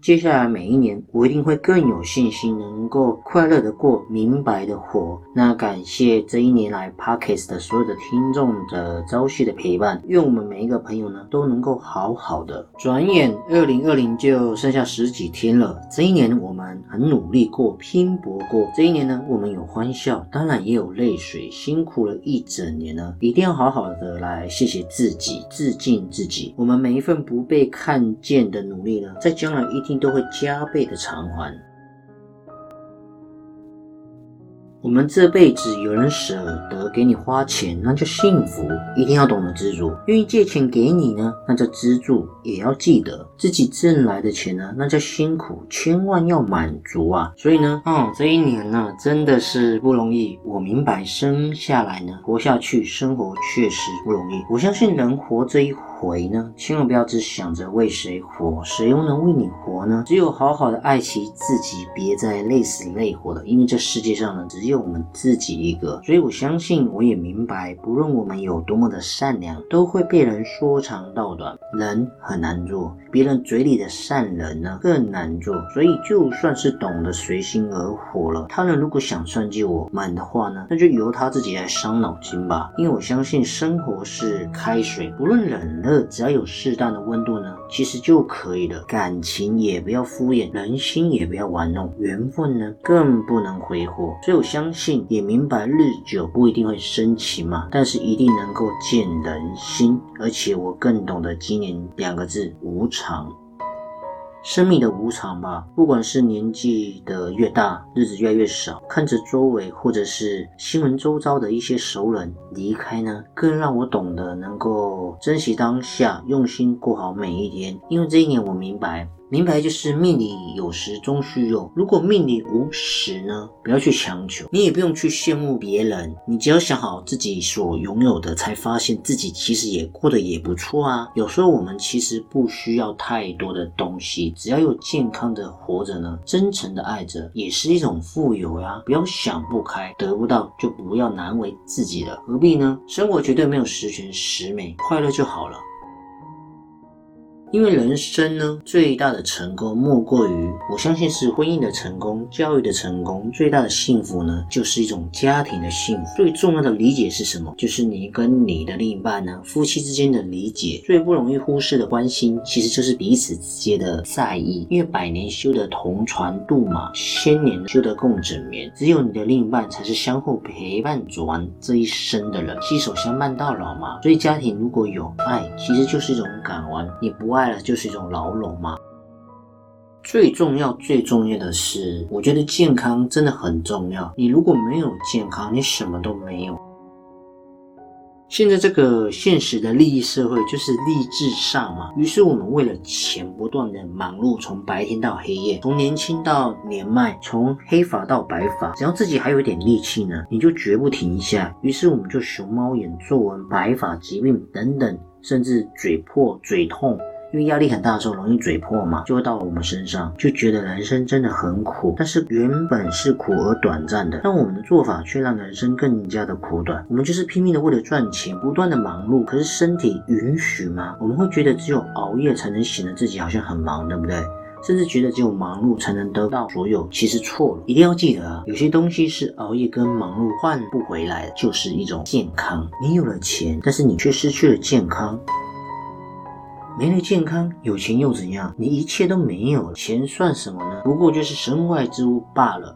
接下来每一年，我一定会更有信心，能够快乐的过，明白的活。那感谢这一年来 Parkes 的所有的听众的朝夕的陪伴，愿我们每一个朋友呢都能够好好的。转眼二零二零就剩下十几天了，这一年我们很努力过，拼搏过。这一年呢，我们有欢笑，当然也有泪水，辛苦了一整年呢，一定要好好的来谢谢自己，致敬自己。我们每一份不被看见的努力呢，在将来一。定都会加倍的偿还。我们这辈子有人舍得给你花钱，那叫幸福。一定要懂得知足。愿意借钱给你呢，那叫资助。也要记得自己挣来的钱呢，那叫辛苦，千万要满足啊。所以呢，嗯，这一年呢，真的是不容易。我明白，生下来呢，活下去，生活确实不容易。我相信人活这一。回呢，千万不要只想着为谁活，谁又能为你活呢？只有好好的爱惜自己，别再累死累活了。因为这世界上呢，只有我们自己一个。所以我相信，我也明白，不论我们有多么的善良，都会被人说长道短。人很难做，别人嘴里的善人呢更难做。所以就算是懂得随心而活了，他人如果想算计我们的话呢，那就由他自己来伤脑筋吧。因为我相信，生活是开水，不论冷热。只要有适当的温度呢，其实就可以了。感情也不要敷衍，人心也不要玩弄，缘分呢更不能挥霍。所以我相相信，也明白日久不一定会生情嘛，但是一定能够见人心。而且我更懂得今年两个字：无常。生命的无常吧，不管是年纪的越大，日子越来越少，看着周围或者是新闻周遭的一些熟人离开呢，更让我懂得能够珍惜当下，用心过好每一天。因为这一年，我明白。明白就是命里有时终须有，如果命里无时呢？不要去强求，你也不用去羡慕别人，你只要想好自己所拥有的，才发现自己其实也过得也不错啊。有时候我们其实不需要太多的东西，只要有健康的活着呢，真诚的爱着，也是一种富有呀。不要想不开，得不到就不要难为自己了，何必呢？生活绝对没有十全十美，快乐就好了。因为人生呢，最大的成功莫过于，我相信是婚姻的成功、教育的成功。最大的幸福呢，就是一种家庭的幸福。最重要的理解是什么？就是你跟你的另一半呢，夫妻之间的理解。最不容易忽视的关心，其实就是彼此之间的在意。因为百年修得同船渡嘛，千年修得共枕眠。只有你的另一半才是相互陪伴走完这一生的人，携手相伴到老嘛。所以家庭如果有爱，其实就是一种港湾。你不爱。爱了就是一种牢笼嘛？最重要、最重要的是，我觉得健康真的很重要。你如果没有健康，你什么都没有。现在这个现实的利益社会就是利至上嘛，于是我们为了钱不断的忙碌，从白天到黑夜，从年轻到年迈，从黑发到白发，只要自己还有一点力气呢，你就绝不停下。于是我们就熊猫眼、皱纹、白发、疾病等等，甚至嘴破、嘴痛。因为压力很大的时候，容易嘴破嘛，就会到我们身上，就觉得人生真的很苦。但是原本是苦而短暂的，但我们的做法却让人生更加的苦短。我们就是拼命的为了赚钱，不断的忙碌，可是身体允许吗？我们会觉得只有熬夜才能显得自己好像很忙，对不对？甚至觉得只有忙碌才能得到所有，其实错了。一定要记得啊，有些东西是熬夜跟忙碌换不回来的，就是一种健康。你有了钱，但是你却失去了健康。没了健康，有钱又怎样？你一切都没有了，钱算什么呢？不过就是身外之物罢了。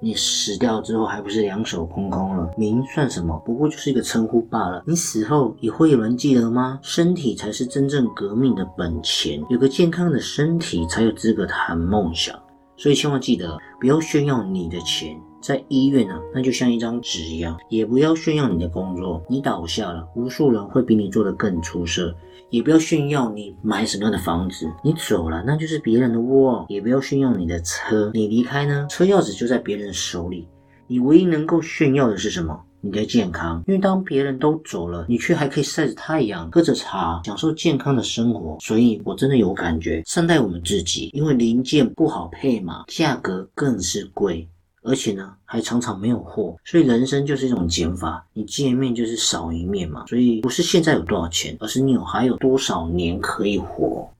你死掉之后，还不是两手空空了？名算什么？不过就是一个称呼罢了。你死后也会有人记得吗？身体才是真正革命的本钱，有个健康的身体，才有资格谈梦想。所以千万记得，不要炫耀你的钱。在医院呢，那就像一张纸一样，也不要炫耀你的工作。你倒下了，无数人会比你做得更出色。也不要炫耀你买什么样的房子，你走了那就是别人的窝。也不要炫耀你的车，你离开呢，车钥匙就在别人手里。你唯一能够炫耀的是什么？你的健康。因为当别人都走了，你却还可以晒着太阳，喝着茶，享受健康的生活。所以我真的有感觉，善待我们自己，因为零件不好配嘛，价格更是贵。而且呢，还常常没有货，所以人生就是一种减法，你见面就是少一面嘛。所以不是现在有多少钱，而是你有还有多少年可以活。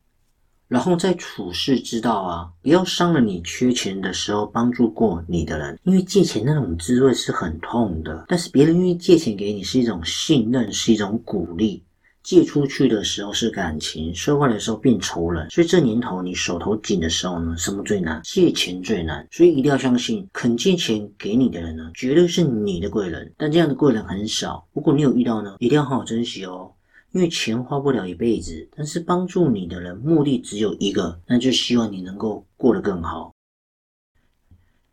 然后在处事之道啊，不要伤了你缺钱的时候帮助过你的人，因为借钱那种滋味是很痛的。但是别人愿意借钱给你，是一种信任，是一种鼓励。借出去的时候是感情，收回来的时候变仇人。所以这年头你手头紧的时候呢，什么最难？借钱最难。所以一定要相信，肯借钱给你的人呢，绝对是你的贵人。但这样的贵人很少。如果你有遇到呢，一定要好好珍惜哦。因为钱花不了一辈子，但是帮助你的人目的只有一个，那就希望你能够过得更好。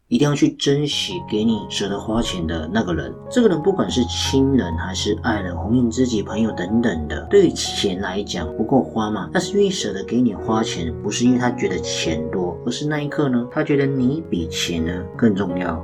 一定要去珍惜给你舍得花钱的那个人。这个人不管是亲人还是爱人、红颜知己、朋友等等的，对于钱来讲不够花嘛，但是愿意舍得给你花钱，不是因为他觉得钱多，而是那一刻呢，他觉得你比钱呢更重要。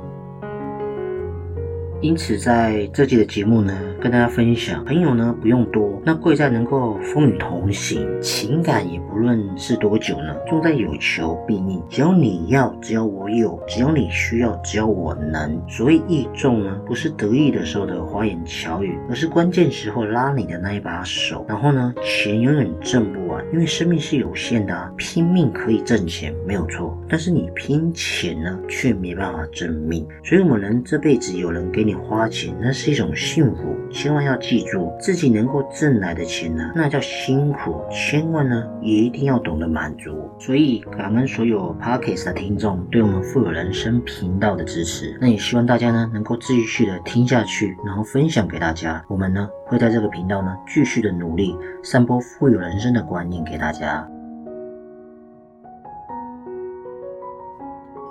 因此，在这期的节目呢，跟大家分享，朋友呢不用多，那贵在能够风雨同行，情感也不论是多久呢，重在有求必应。只要你要，只要我有，只要你需要，只要我能。所谓义重呢，不是得意的时候的花言巧语，而是关键时候拉你的那一把手。然后呢，钱永远挣不完因为生命是有限的，啊，拼命可以挣钱没有错，但是你拼钱呢，却没办法挣命。所以，我们人这辈子有人给你。花钱那是一种幸福，千万要记住，自己能够挣来的钱呢，那叫辛苦，千万呢也一定要懂得满足。所以感恩所有 Parkes 的听众对我们富有人生频道的支持，那也希望大家呢能够继续的听下去，然后分享给大家。我们呢会在这个频道呢继续的努力，散播富有人生的观念给大家。